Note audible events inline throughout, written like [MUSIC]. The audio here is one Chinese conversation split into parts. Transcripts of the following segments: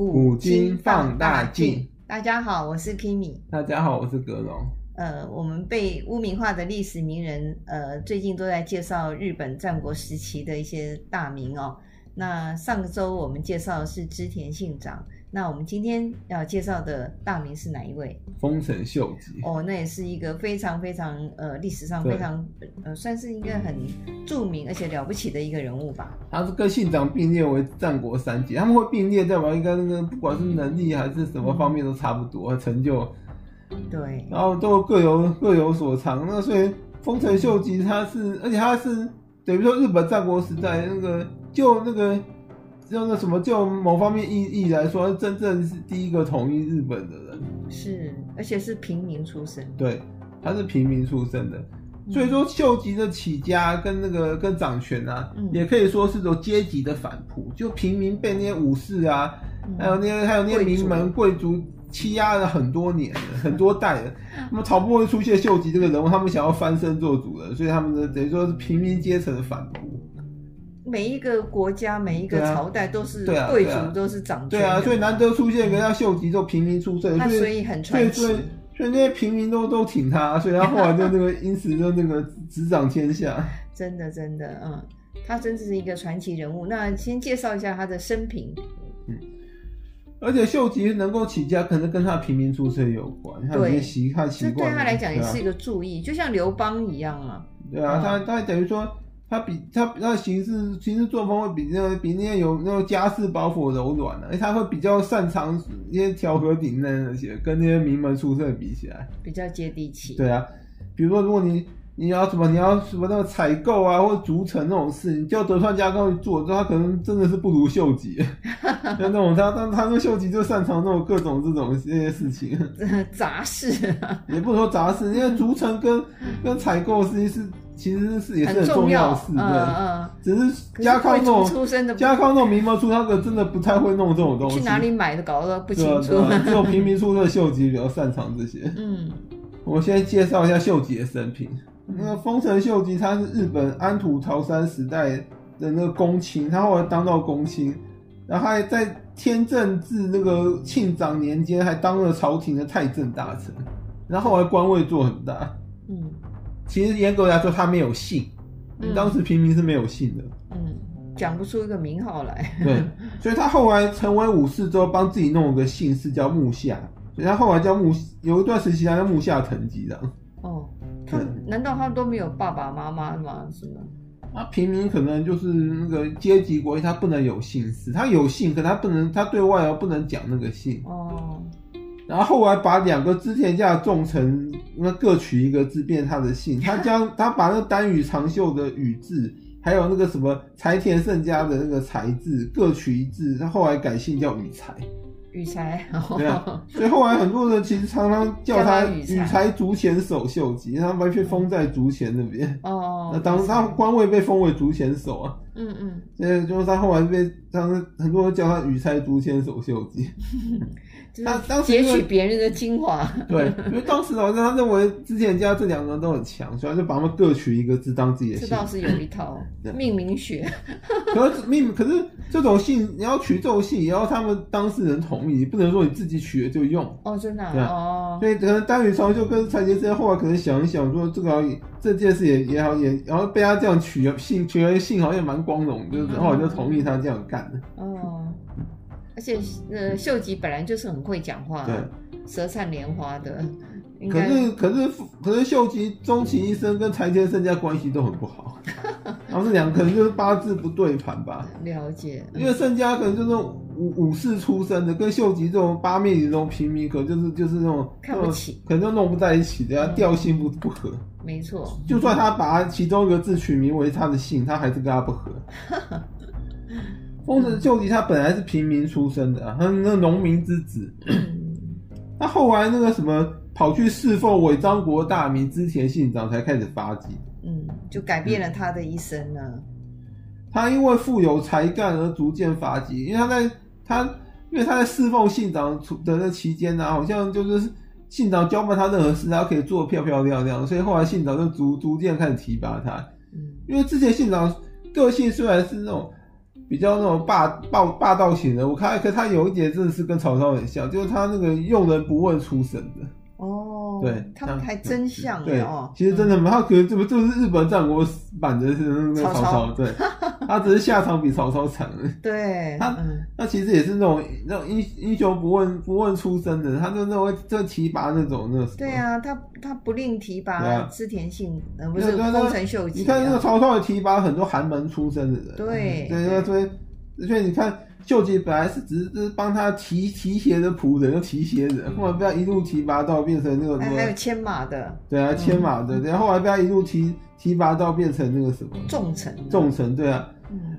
古今放大镜。大家好，我是 Kimi。大家好，我是格龙。呃，我们被污名化的历史名人，呃，最近都在介绍日本战国时期的一些大名哦。那上周我们介绍的是织田信长。那我们今天要介绍的大名是哪一位？丰臣秀吉。哦，那也是一个非常非常呃历史上非常呃算是一个很著名而且了不起的一个人物吧。他是跟信长并列为战国三杰，他们会并列代表应该那个不管是能力还是什么方面都差不多，嗯、成就。对。然后都各有各有所长。那所以丰臣秀吉他是，而且他是等于说日本战国时代那个就那个。就那什么，就某方面意义来说，真正是第一个统一日本的人，是，而且是平民出身。对，他是平民出身的，嗯、所以说秀吉的起家跟那个跟掌权啊，嗯、也可以说是种阶级的反扑。就平民被那些武士啊，嗯、还有那些还有那些名门贵族欺压了很多年，[LAUGHS] 很多代了。那么好不容易出现秀吉这个人物，他们想要翻身做主人，所以他们的等于说是平民阶层的反扑。每一个国家，每一个朝代都是贵族，都是掌权。对啊，所以难得出现一个叫秀吉，就平民出身，他所以很传奇。所以所以那些平民都都挺他，[LAUGHS] 所以他后来就那个因此就那个执掌天下。[LAUGHS] 真的真的，嗯，他真的是一个传奇人物。那先介绍一下他的生平。嗯，而且秀吉能够起家，可能跟他平民出身有关。他习他习惯，对他来讲也是一个注意，就像刘邦一样啊。对啊，他他等于说。他比他他行事行事作风会比那比那些有那种家世包袱柔软的，而且他会比较擅长一些调和顶的那些，跟那些名门出身比起来，比较接地气。对啊，比如说如果你你要什么你要什么那个采购啊或者筑城那种事，你叫德川家康去做，他可能真的是不如秀吉。[LAUGHS] 像那种他他他跟秀吉就擅长那种各种这种这些事情，[LAUGHS] 杂事、啊。也不能说杂事，因为逐层跟跟采购实际是。其实是也是很重要的事，对，嗯，只是家康那种出身的，家康那种名门出，他可真的不太会弄这种东西。去哪里买的，搞得不清楚。[LAUGHS] 只有平民出身的秀吉比较擅长这些。嗯，我先介绍一下秀吉的生平。那个丰臣秀吉，他是日本安土桃山时代的那个公卿，他后来当到公卿，然后还在天正治那个庆长年间，还当了朝廷的太政大臣，然后后来官位做很大。嗯。其实严格来说，他没有姓，嗯、当时平民是没有姓的。嗯，讲不出一个名号来。对，所以他后来成为武士之后，帮自己弄了个姓氏叫木下，所以他后来叫木，有一段时期他叫木下藤吉的。哦，他对难道他都没有爸爸妈妈吗？是吗？啊，平民可能就是那个阶级关系，他不能有姓氏，他有姓，可他不能，他对外而不能讲那个姓。哦。然后后来把两个织田家的重臣，那各取一个字变他的姓。[LAUGHS] 他将他把那个丹羽长秀的羽字，还有那个什么柴田胜家的那个柴字各取一字，他后来改姓叫羽柴。羽柴。对啊，所以后来很多人其实常常叫他羽柴竹前守秀吉，他完全封在竹前那边。哦。那当时他官位被封为竹前守啊。嗯嗯。所以就是他后来被当时很多人叫他羽柴竹前守秀吉。[LAUGHS] 他当时截取别人的精华，[LAUGHS] 对，因为当时好像他认为之前家这两个人都很强，所以他就把他们各取一个字当自己的姓。这倒是有一套 [LAUGHS] 命名学。可是命，可是这种姓你要取这种姓，也要他们当事人同意，不能说你自己取了就用。哦，真的、啊。对哦。所以可能丹羽长就跟柴田胜后来可能想一想，说这个这件事也也好也，然后被他这样取了姓，取了姓好像也蛮光荣，就是后来就同意他这样干的。哦。而且，呃，秀吉本来就是很会讲话，对，[LAUGHS] 舌灿莲花的。可是，可是，可是，秀吉终其一生跟柴田胜家关系都很不好，[LAUGHS] 然后这两个可能就是八字不对盘吧。[LAUGHS] 了解。因为胜家可能就是武武士出身的，跟秀吉这种八面里这种平民，可能就是就是那种看不起，可能就弄不在一起的，他调性不不合。没错。就算他把其中一个字取名为他的姓，他还是跟他不合。丰臣秀吉他本来是平民出身的，他是那农民之子。他后来那个什么，跑去侍奉尾张国大名织田信长，才开始发迹。嗯，就改变了他的一生呢。他因为富有才干而逐渐发迹，因为他在他因为他在侍奉信长的那期间呢，好像就是信长交办他任何事，他可以做得漂漂亮亮，所以后来信长就逐逐渐开始提拔他。嗯，因为之前信长个性虽然是那种。比较那种霸霸霸道型的。我看，可他有一点真的是跟曹操很像，就是他那个用人不问出身的。哦，对，他们还真像对哦。其实真的，他可能这不就是日本战国版的是那个曹操？对，[LAUGHS] 他只是下场比曹操惨。对，他他其实也是那种那种英英雄不问不问出身的，他就那种这提拔那种那。对啊，他他不吝提拔织田信，呃，不是丰臣秀吉。你看那个曹操也提拔很多寒门出身的人。对对对，所以你看。秀吉本来是只是帮他提提鞋的仆人，又提鞋人，后来被他一路提拔到变成那个什么，还有牵马的，对啊，牵马的，然后后来被他一路提提拔到变成那个什么重臣，重臣，对啊，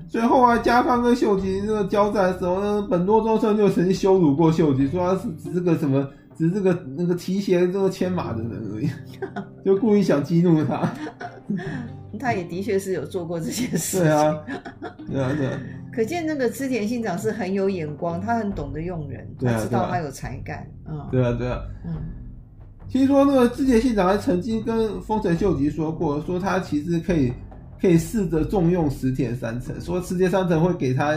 所以后来加康跟秀吉那个交战的时候，那本多忠胜就曾经羞辱过秀吉，说他是只是个什么，只是个那个提鞋这个牵马的人而已，[LAUGHS] 就故意想激怒他。[LAUGHS] 他也的确是有做过这些事情。对啊，对啊，对啊。可见那个织田信长是很有眼光，他很懂得用人，他知道他有才干。嗯，对啊，对啊。嗯，听说那个织田信长还曾经跟丰臣秀吉说过，说他其实可以可以试着重用石田三成，说石田三成会给他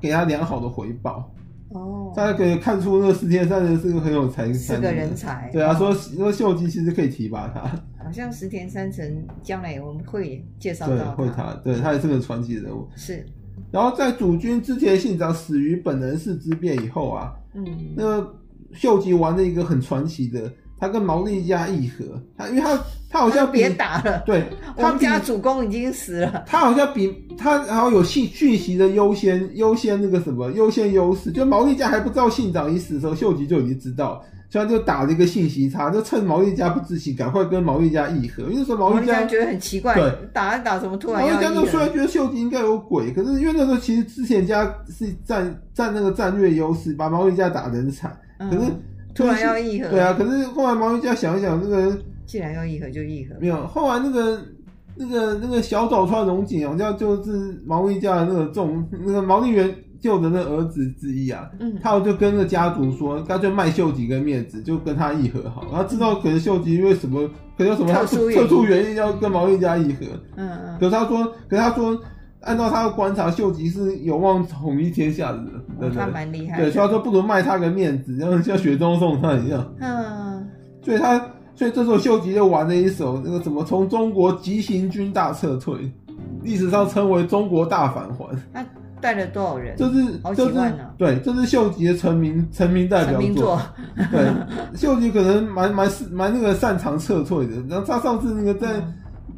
给他良好的回报。哦，大家可以看出那个石田三成是个很有才，是个人才。对啊，说说秀吉其实可以提拔他。好像石田三成将来我们会介绍到他，会他，对他也是个传奇人物。是。然后在主君织田信长死于本能寺之变以后啊，嗯，那个秀吉玩了一个很传奇的，他跟毛利家议和，他因为他他好像别打了，对，他们家主公已经死了，他好像比他然后有信讯息的优先优先那个什么优先优势，就毛利家还不知道信长已死的时候，秀吉就已经知道。所以他就打了一个信息差，就趁毛利家不知情，赶快跟毛利家议和。因为说毛利家觉得很奇怪，对，打一打怎么突然？毛利家就虽然觉得秀吉应该有鬼，可是因为那时候其实之前家是占占那个战略优势，把毛利家打得很惨。可是突然要议和，对啊。可是后来毛利家想一想，那个既然要议和就议和。没有，后来那个那个那个小早川隆景，好像就是毛利家的那个重那个毛利元。救的那儿子之一啊，嗯，他就跟那家族说，他就卖秀吉个面子，就跟他议和好。他知道可能秀吉因为什么，可能有什么特殊原因要跟毛利家议和，嗯嗯。可是他说，可是他说，按照他的观察，秀吉是有望统一天下的人，他蛮厉害。对，所以他说不如卖他个面子，然后像雪中送炭一样。嗯。所以他，所以这时候秀吉就玩了一手那个什么，从中国急行军大撤退，历史上称为中国大返还。带了多少人？这是好几万呢、啊。对，这是秀吉的成名成名代表作。对，秀吉可能蛮蛮蛮那个擅长撤退的。然后他上次那个在，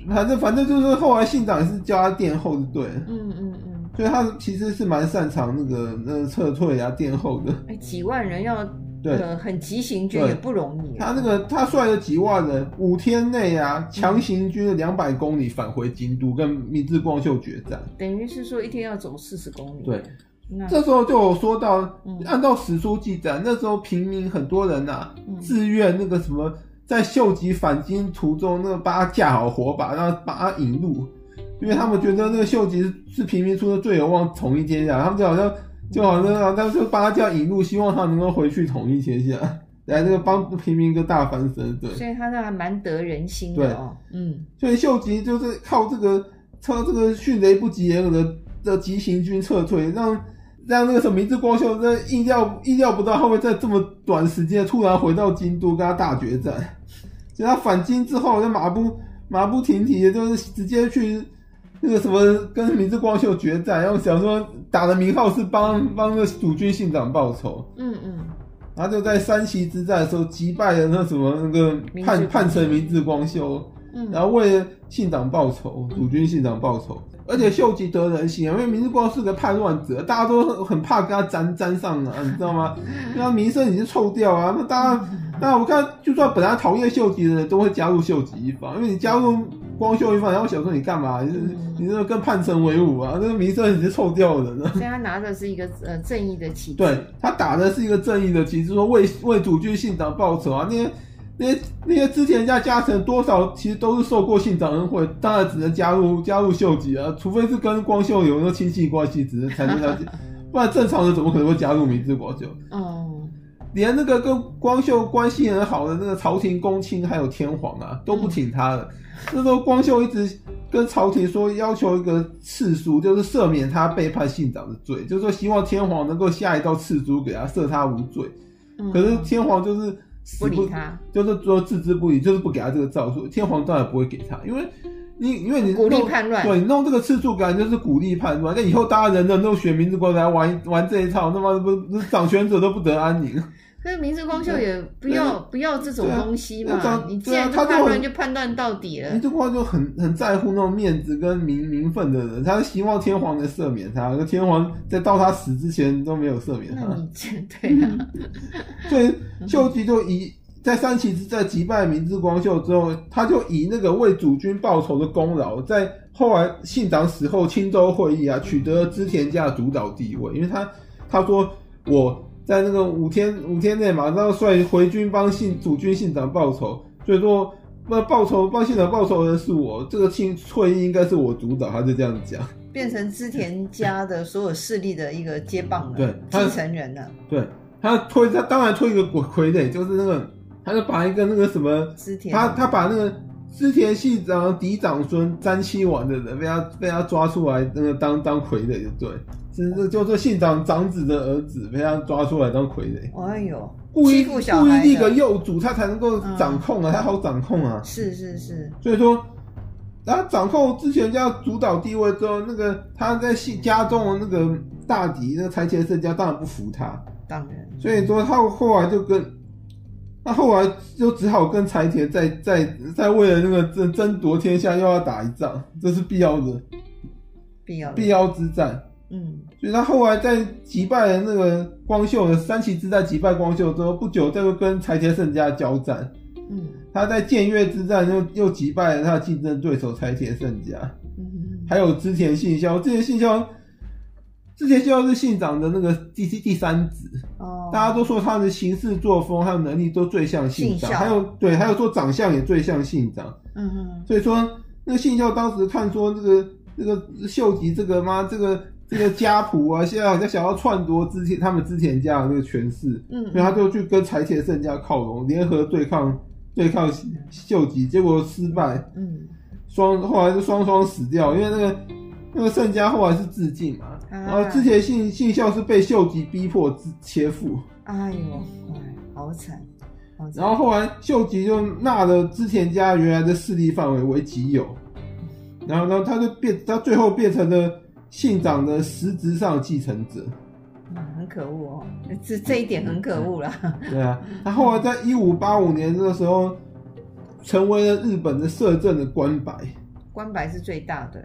嗯、反正反正就是后来信长也是叫他殿后，的对。嗯嗯嗯。所以他其实是蛮擅长那个那个撤退啊殿后的。哎，几万人要。对，很急行军也不容易。他那个他率了几万人，五天内啊，强行军了两百公里返回京都，跟明治光秀决战。等于是说一天要走四十公里。对，那这时候就有说到，按照史书记载，那时候平民很多人呐、啊，自愿那个什么，在秀吉返京途中，那个把他架好火把，然后把他引路，因为他们觉得那个秀吉是平民出的最有望统一天下，他们就好像。就好像啊，他就帮他叫引路，希望他能够回去统一天下，来 [LAUGHS] 这个帮平民哥大翻身，对。所以他那还蛮得人心的哦。嗯。所以秀吉就是靠这个，靠这个迅雷不及掩耳的的急行军撤退，让让那个什么明智光秀在意料意料不到他会在这么短时间突然回到京都跟他大决战。所以他返京之后，就马不马不停蹄的，就是直接去。那个什么跟明治光秀决战，然后想说打的名号是帮帮那个主君信长报仇，嗯嗯，然后就在山崎之战的时候击败了那什么那个叛叛臣明治光秀，嗯，然后为了信长报仇，主君信长报仇，而且秀吉得人心啊，因为明治光秀是个叛乱者，大家都很怕跟他沾沾上啊，你知道吗？因为他名声已经臭掉啊，那大家，那我看就算本来讨厌秀吉的人都会加入秀吉一方，因为你加入。光秀一方，然后想说你干嘛？你你这个跟叛臣为伍啊？那个名声已经臭掉了呢。所以他拿的是一个呃正义的旗帜。对，他打的是一个正义的旗帜，说为为主君信长报仇啊！那些那些那些之前人家家臣多少其实都是受过信长恩惠，当然只能加入加入秀吉啊，除非是跟光秀有那个亲戚关系，只能才能了解，[LAUGHS] 不然正常人怎么可能会加入明治国秀？哦。连那个跟光秀关系很好的那个朝廷公卿还有天皇啊，都不挺他的。那时候光秀一直跟朝廷说要求一个赐书，就是赦免他背叛信长的罪，就是说希望天皇能够下一道赐书给他赦他无罪。嗯、可是天皇就是死不，不理他，就是说置之不理，就是不给他这个诏书。天皇当然不会给他，因为你因为你鼓励叛乱，对，你弄这个敕书感觉就是鼓励叛乱。那以后大家人人都选明治光秀来玩玩这一套，那么不不掌权者都不得安宁。可是明治光秀也不要不要这种东西嘛？啊、你既然他叛乱就判断到底了。明治光秀就很很在乎那种面子跟名名分的人，他希望天皇能赦免他。那天皇在到他死之前都没有赦免他。那你对啊。[LAUGHS] 所以秀吉就以在三崎之战击败明治光秀之后，他就以那个为主君报仇的功劳，在后来信长死后青州会议啊，取得了织田家的主导地位，因为他他说我。在那个五天五天内马上率回军帮信主君信长报仇，所以说那报仇帮信长报仇的是我，这个庆会议应该是我主导，他就这样讲，变成织田家的所有势力的一个接棒了，对，继承人了。对，他推他当然推一个傀儡，就是那个，他就把一个那个什么织田，他他把那个织田信长嫡长孙沾妻丸的人被他被他抓出来，那个当当傀儡就对。是这就是信长长子的儿子被他抓出来当傀儡。哎呦，故意故意立个幼主，他才能够掌控啊，他、嗯、好掌控啊。是是是。所以说，然后掌控之前家主导地位之后，那个他在信家中的那个大敌那个柴前胜家当然不服他。当然。所以说他后来就跟，他后来就只好跟柴田再再再为了那个争争夺天下又要打一仗，这是必要的。必要。必要之战。嗯，所以他后来在击败了那个光秀的三旗之战击败光秀之后，不久再又跟柴田胜家交战。嗯，他在建岳之战又又击败了他的竞争对手柴田胜家。嗯，还有织田信孝，织田信孝，织田信孝是信长的那个第第三子。哦，大家都说他的行事作风还有能力都最像信长，还有对，还有说长相也最像信长。嗯嗯，所以说那个信孝当时看说这个这个秀吉这个妈这个。这个家仆啊，现在好像想要篡夺之前他们之前家的那个权势，嗯，所以他就去跟柴田胜家靠拢，联合对抗对抗秀吉，结果失败，嗯，双后来就双双死掉，因为那个那个盛家后来是自尽嘛，啊、然后之前信信孝是被秀吉逼迫切腹，哎呦，好惨，好惨，然后后来秀吉就纳了织田家原来的势力范围为己有，然后呢，他就变，他最后变成了。信长的实质上继承者，嗯，很可恶哦，这这一点很可恶了。对啊，他后来在一五八五年这个时候，成为了日本的摄政的官白。官白是最大的。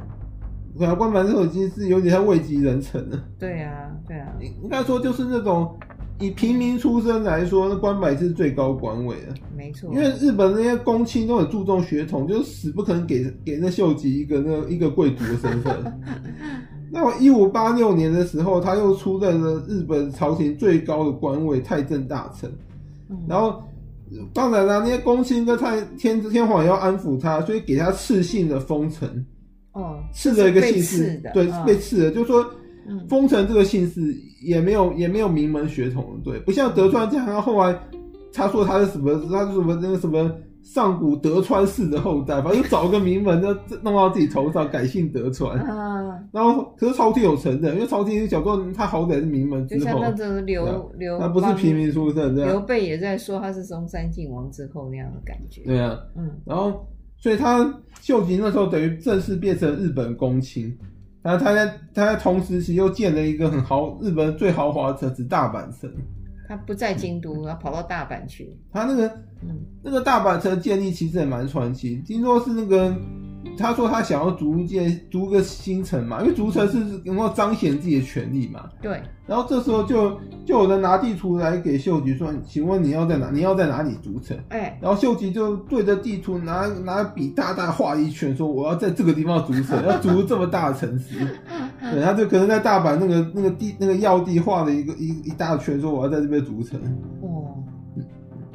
对啊，关白这种已经是有点像位极人臣了。对啊，对啊，应该说就是那种。以平民出身来说，那关白是最高官位的，没错。因为日本那些公卿都很注重血统，就是死不可能给给那秀吉一个那一个贵族的身份。[LAUGHS] 那我一五八六年的时候，他又出任了日本朝廷最高的官位太政大臣。嗯、然后当然啦，那些公卿跟太天天皇也要安抚他，所以给他赐姓的封臣。哦，赐了一个姓氏，对，哦、被赐了，就是说。丰臣这个姓氏也没有也没有名门血统，对，不像德川家，然后后来他说他是什么，他是什么那个什么上古德川氏的后代，反正又找个名门，就弄到自己头上，改姓德川。[LAUGHS] 啊，然后可是朝廷有承认，因为朝廷想说他好歹是名门之后，就像那个刘刘，他不是平民出身，刘备也在说他是中山靖王之后那样的感觉。对啊，嗯，然后所以他秀吉那时候等于正式变成日本公卿。然后他在他在同时期又建了一个很豪日本最豪华的城市大阪城。他不在京都，他跑到大阪去。他那个嗯，那个大阪城建立其实也蛮传奇，听说是那个。他说他想要逐渐逐个新城嘛，因为逐城是能够彰显自己的权利嘛。对。然后这时候就就有人拿地图来给秀吉说：“请问你要在哪？你要在哪里逐城？”哎、欸。然后秀吉就对着地图拿拿笔大大画一圈，说：“我要在这个地方逐城，要逐这么大的城市。[LAUGHS] ”对，他就可能在大阪那个那个地那个要地画了一个一一大圈，说：“我要在这边逐城。”哦。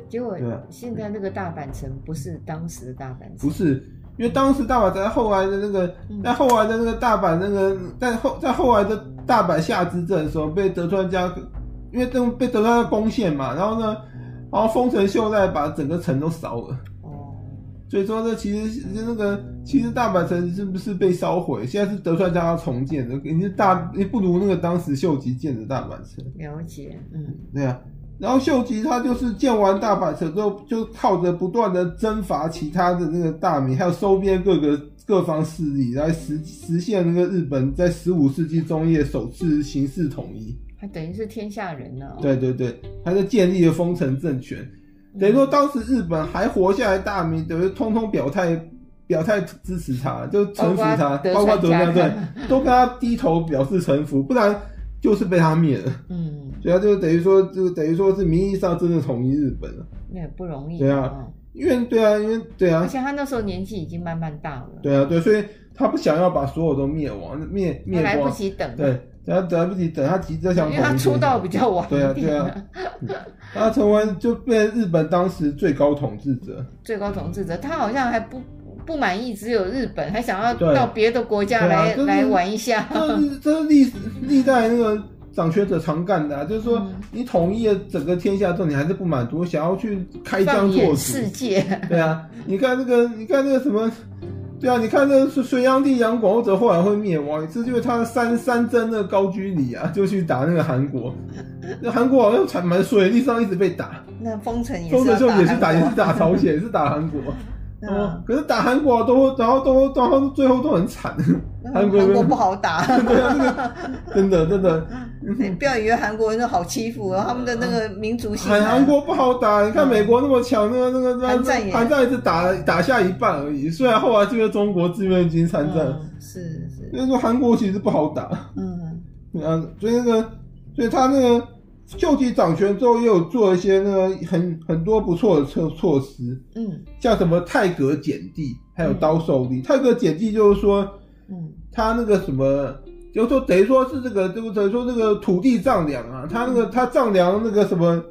结果现在那个大阪城不是当时的大阪城。不是。因为当时大阪在后来的那个，在后来的那个大阪那个，在后在后来的大阪夏之阵的时候，被德川家，因为这被德川家攻陷嘛，然后呢，然后丰臣秀赖把整个城都烧了。哦，所以说这其实是那个其实大阪城是不是被烧毁？现在是德川家要重建的，你是大你不如那个当时秀吉建的大阪城。了解，嗯，对啊。然后秀吉他就是建完大阪城之后，就靠着不断的征伐其他的那个大名，还有收编各个各方势力，来实实现那个日本在十五世纪中叶首次形式统一。他等于是天下人了。对对对，他就建立了丰臣政权，等于说当时日本还活下来大名，等于通通表态表态支持他，就臣服他，包括德川对，都跟他低头表示臣服，不然。就是被他灭了，嗯，所以他就等于说，就等于说是名义上真的统一日本了，那也不容易，对啊，因为对啊，因为对啊，而且他那时候年纪已经慢慢大了，对啊，对，所以他不想要把所有都灭亡，灭灭光，来不及等，对，他来不及等，他急着想，[LAUGHS] 因为他出道比较晚，对啊，对啊，他成为就被日本当时最高统治者，最高统治者，他好像还不。不满意，只有日本，还想要到别的国家来、啊就是、来玩一下。这 [LAUGHS] 是这是历历代那个掌权者常干的、啊，就是说你统一了整个天下之后，你还是不满足，想要去开疆拓土。世界。对啊，你看那个，你看那个什么，对啊，你看那个隋隋炀帝杨广，或者后来会灭亡，这就是他三三征那个高句丽啊，就去打那个韩国。那韩国好像才蛮衰，历史上一直被打。那封城也丰臣秀吉也是打，也是打朝鲜，也是打韩国。哦，可是打韩国都，然后都，然后最后都很惨。韩国韩国不好打，[LAUGHS] 对啊，那个真的真的，你 [LAUGHS] 不要以为韩国人都好欺负，他们的那个民族性。韩国不好打，你看美国那么强，那个那个韩战也韩战也是打打下一半而已。虽然后来这个中国志愿军参战，是是，所以说韩国其实不好打。嗯，啊，所以那个，所以他那个。秀吉掌权之后，也有做一些那个很很多不错的措措施，嗯，像什么太阁减地，还有刀受力。太阁减地就是说，嗯，他那个什么，就是说等于说是这个，就等于说这个土地丈量啊，他那个他丈量那个什么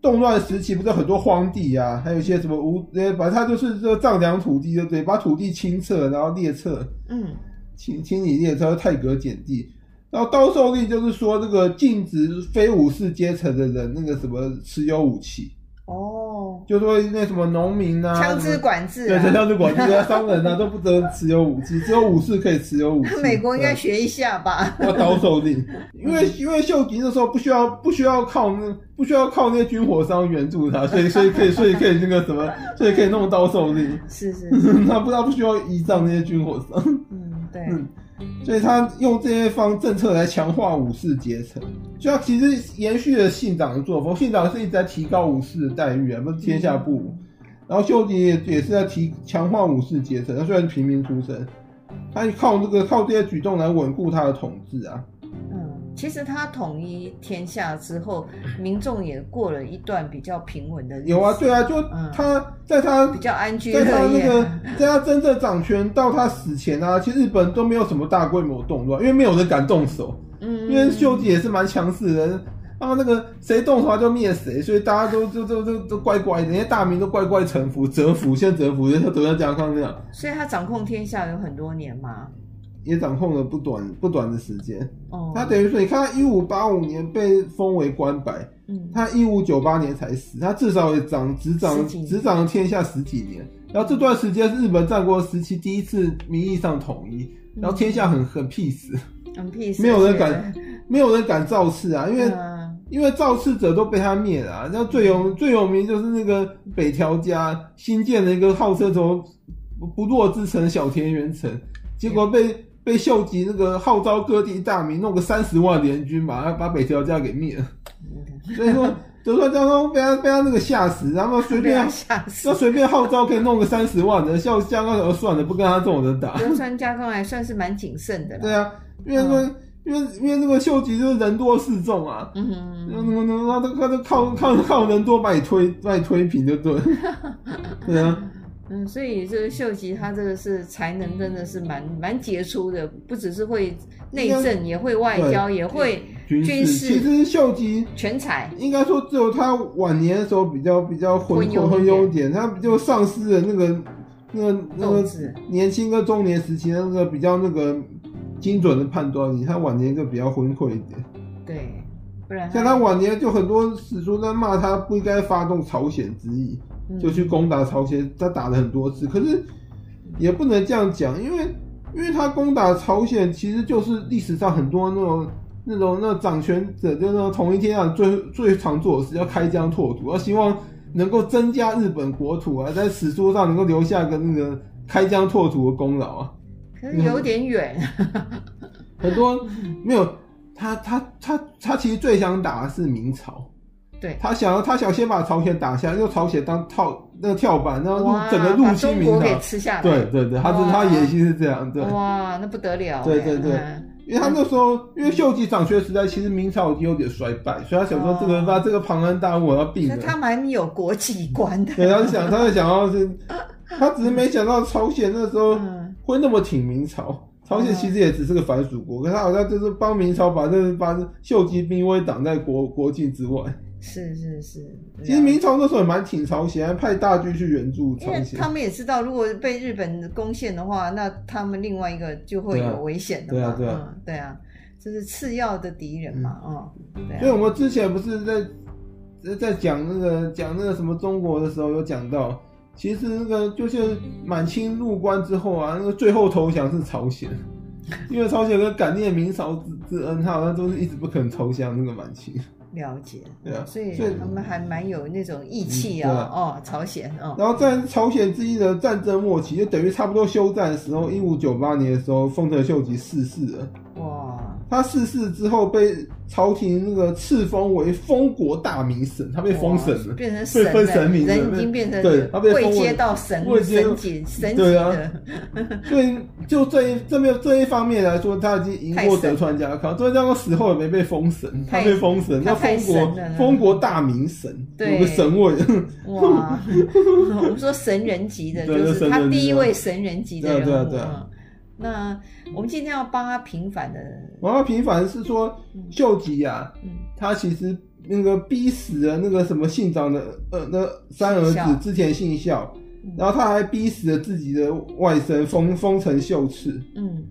动乱时期不是很多荒地啊，还有一些什么无，反正他就是这个丈量土地，对，把土地清册，然后列册，嗯，清清理列册，太阁减地。然后刀受力就是说，这个禁止非武士阶层的人那个什么持有武器哦，就说那什么农民啊，枪支管制，对，枪支管制，啊，商人啊都不得持有武器，[LAUGHS] 只有武士可以持有武器。美国应该学一下吧？要刀受力，因为因为秀吉那时候不需要不需要靠那不需要靠那些军火商援助他，所以所以可以所以可以那个什么，所以可以弄刀受力。是是，是，[LAUGHS] 他不他不需要依仗那些军火商。嗯，对。嗯所以他用这些方政策来强化武士阶层，就他其实延续了信长的作风。信长是一直在提高武士的待遇啊，不是天下不武。然后秀吉也也是在提强化武士阶层。他虽然平民出身，他靠这个靠这些举动来稳固他的统治啊。嗯其实他统一天下之后，民众也过了一段比较平稳的日子。有啊，对啊，就他在他比较安居，在他那个在他真正掌权到他死前啊，其实日本都没有什么大规模动乱，因为没有人敢动手。嗯，因为秀吉也是蛮强势的，然后那个谁动手他就灭谁，所以大家都就就就都乖乖的，那些大名都乖乖臣服、折服，先折服，就像德川家康那样。所以他掌控天下有很多年嘛。也掌控了不短不短的时间，哦，他等于说，你看他一五八五年被封为官白，嗯，他一五九八年才死，他至少也掌执掌执掌天下十几年，然后这段时间是日本战国时期第一次名义上统一，然后天下很很 peace，很 peace，没有人敢没有人敢造次啊，因为、嗯、因为造次者都被他灭了，啊，然后最有最有名就是那个北条家新建了一个号称什么不弱之城小田园城，结果被。被秀吉那个号召各地大名，弄个三十万联军，把他把北条家给灭了。所以说德川家康被他被他那个吓死，然后随便吓死，要随便号召可以弄个三十万的，秀家康说算了，不跟他这种人打。德川家康还算是蛮谨慎的。对啊，因为因为因为那个秀吉就是人多势众啊，嗯哼，那那那他都他都靠靠靠人多把你推把你推平就对。[LAUGHS] 对啊。嗯，所以这个秀吉他这个是才能真的是蛮蛮杰出的，不只是会内政，也会外交，也会军事。其实秀吉全才，应该说只有他晚年的时候比较比较昏昏昏庸一点，他就丧失了那个那个那个年轻跟中年时期的那个比较那个精准的判断力，他晚年就比较昏聩一点。对，不然像他晚年就很多史书在骂他不应该发动朝鲜之役。就去攻打朝鲜，他打了很多次，可是也不能这样讲，因为因为他攻打朝鲜，其实就是历史上很多那种那种那掌权者，就那种统一天啊最最常做的事，要开疆拓土，要希望能够增加日本国土啊，在史书上能够留下个那个开疆拓土的功劳啊。可是有点远，很多没有他他他他其实最想打的是明朝。对，他想要，他想先把朝鲜打下，用朝鲜当套那个跳板，然后整个入侵明朝，给吃下来。对对对，他是他野心是这样，对。哇，那不得了。对对对，嗯、因为他那时候，因为秀吉掌权时代，其实明朝已经有点衰败，所以他想说这个把这个庞然大物我要避了。他蛮有国际观的。[LAUGHS] 对，他是想，他是想要是，[LAUGHS] 他只是没想到朝鲜那时候会那么挺明朝。朝鲜其实也只是个藩属国，可是他好像就是帮明朝把这个把秀吉兵威挡在国国境之外。是是是，其实明朝那时候也蛮挺朝鲜，还派大军去援助朝鲜。他们也知道，如果被日本攻陷的话，那他们另外一个就会有危险的嘛。对啊，对啊，对啊，嗯，对啊，这是次要的敌人嘛，啊、嗯。嗯、所以我们之前不是在在讲那个讲那个什么中国的时候，有讲到，其实那个就是满清入关之后啊，那个最后投降是朝鲜，[LAUGHS] 因为朝鲜跟感念明朝之之恩，他好像都是一直不肯投降那个满清。了解，对啊，所以他们还蛮有那种义气啊，哦，朝鲜哦。然后在朝鲜之役的战争末期，就等于差不多休战的时候，一五九八年的时候，丰臣秀吉逝世了。哇！他逝世之后被朝廷那个赐封为封国大明神，他被封神了，变成神了，被分神名，人已经变成对，他被位阶到神神级神级的。所以就这一这边这一方面来说，他已经赢过德川家康。德川家康死后也没被封神，他被封神，那封国封国大明神，有个神位。哇！我们说神人级的，就是他第一位神人级的人物。那我们今天要帮他平反的，帮他平反是说，秀吉啊，嗯，他其实那个逼死了那个什么信长的呃那三儿子之前信孝，然后他还逼死了自己的外甥丰丰臣秀次，嗯，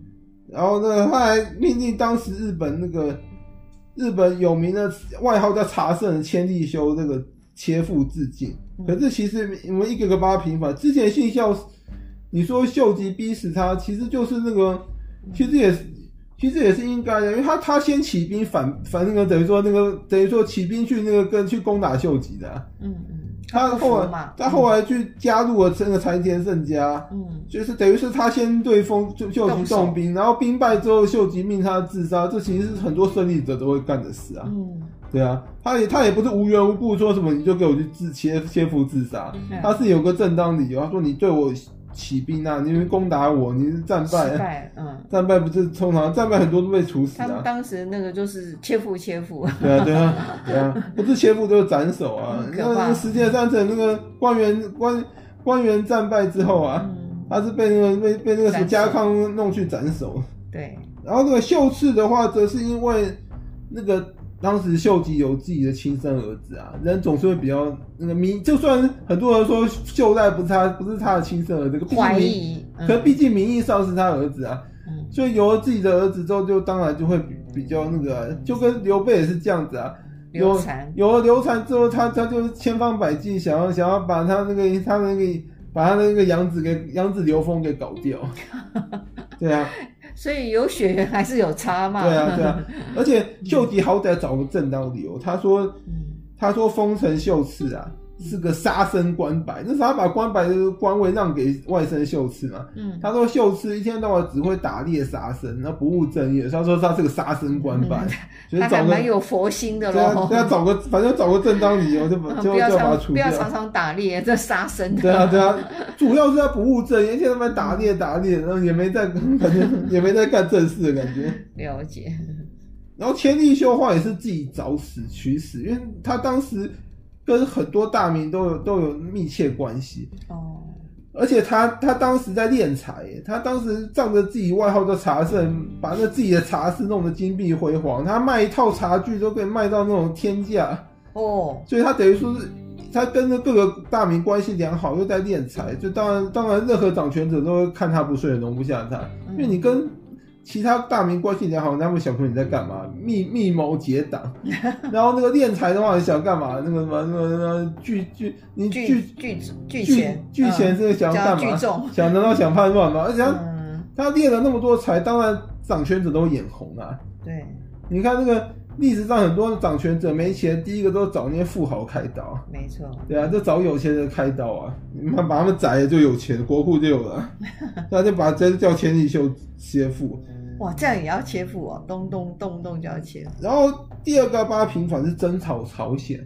然后呢，他还命令当时日本那个日本有名的外号叫茶圣的千利休这个切腹自尽，可是其实我们一个个帮他平反，之前信孝。你说秀吉逼死他，其实就是那个，其实也是，其实也是应该的，因为他他先起兵反反那个等于说那个等于说起兵去那个跟去攻打秀吉的，嗯嗯，他后来他后来去加入了这个柴田胜家，嗯，就是等于是他先对丰就秀吉动兵，然后兵败之后秀吉命他自杀，这其实是很多胜利者都会干的事啊，嗯，对啊，他也他也不是无缘无故说什么你就给我去自切切腹自杀，他是有个正当理由，他说你对我。起兵啊！你们攻打我，你是战败，败，嗯，[LAUGHS] 战败不是通常战败很多都被处死啊。他们当时那个就是切腹切腹。对啊，对啊，[LAUGHS] 对啊，不是切腹就是斩首啊。那石田三成那个官员官官员战败之后啊，嗯、他是被那个被被那个什么家康弄去斩首。对，然后那个秀次的话，则是因为那个。当时秀吉有自己的亲生儿子啊，人总是会比较那个名，就算很多人说秀赖不是他，不是他的亲生儿子，怀疑，可毕竟名义上是他儿子啊，嗯、所以有了自己的儿子之后，就当然就会比比较那个、啊，就跟刘备也是这样子啊，有有了刘禅之后，他他就是千方百计想要想要把他那个他那个把他那个养子给养子刘封给搞掉，[LAUGHS] 对啊。所以有血缘还是有差嘛？对啊，对啊，[LAUGHS] 而且秀吉好歹找个正当理由，他说，他说丰臣秀次啊。是个杀生官白，那是他把官白的官位让给外甥秀次嘛。嗯，他说秀次一天到晚只会打猎杀生，那不务正业。他说他是个杀生官白，所以找个蛮有佛心的喽。对啊，找个反正找个正当理由就把就就把他除掉。不要常常打猎，这杀生。对啊对啊，[LAUGHS] 主要是他不务正业，一天到晚打猎打猎，然后也没在 [LAUGHS] 感觉也没在干正事的感觉。了解。然后千利休话也是自己找死取死，因为他当时。跟很多大名都有都有密切关系。哦，而且他他当时在敛财，他当时仗着自己外号叫茶圣，把那自己的茶室弄得金碧辉煌，他卖一套茶具都可以卖到那种天价哦，所以他等于说是他跟着各个大名关系良好，又在敛财，就当然当然任何掌权者都会看他不顺眼，容不下他，因为你跟。其他大名关系良好，他们想说你在干嘛？密密谋结党，[LAUGHS] 然后那个敛财的话，你想干嘛？那个什么那个那个聚聚你聚聚聚钱聚钱，这个想干嘛？想难道想叛乱吗？而且他、嗯、他敛了那么多财，当然掌权者都眼红啊。对，你看那个。历史上很多掌权者没钱，第一个都找那些富豪开刀。没错。对啊，就找有钱人开刀啊！你们把他们宰了就有钱，国库就有了。[LAUGHS] 那就把这叫千里秀切腹。哇，这样也要切腹哦，咚咚咚咚就要切。然后第二个八平反是征讨朝鲜。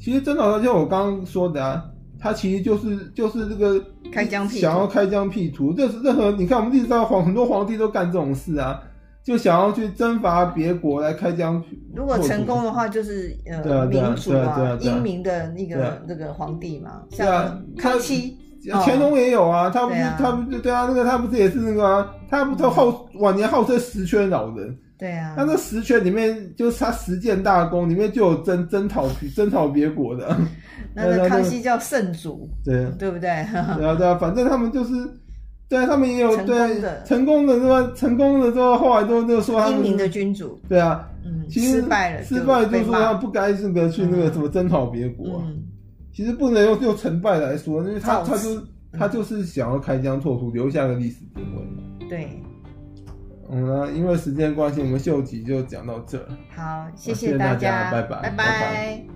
其实征讨朝鲜，我刚刚说的啊，他其实就是就是这个开疆辟想要开疆辟土。这是任何你看我们历史上皇很多皇帝都干这种事啊。就想要去征伐别国来开疆。如果成功的话，就是呃民主啊，英明的那个那个皇帝嘛。像康熙，乾隆也有啊，他不是他不是对啊，那个他不是也是那个啊，他不都号晚年号称十全老人。对啊。他那十全里面，就是他十件大功里面就有征征讨征讨别国的。[LAUGHS] 那个康熙叫圣祖，对对不对？[LAUGHS] 对啊对啊，反正他们就是。对，啊他们也有成对成功的是吧？成功的之后，后来都都说他们英明的君主。对啊，嗯，其实失败了，失败就说他不该那个去那个什么征讨别国。嗯，其实不能用用成败来说，因为他他就他就是想要开疆拓土，留下个历史定位。对。嗯，那因为时间关系，我们秀吉就讲到这。好，谢谢大家，拜拜，拜拜。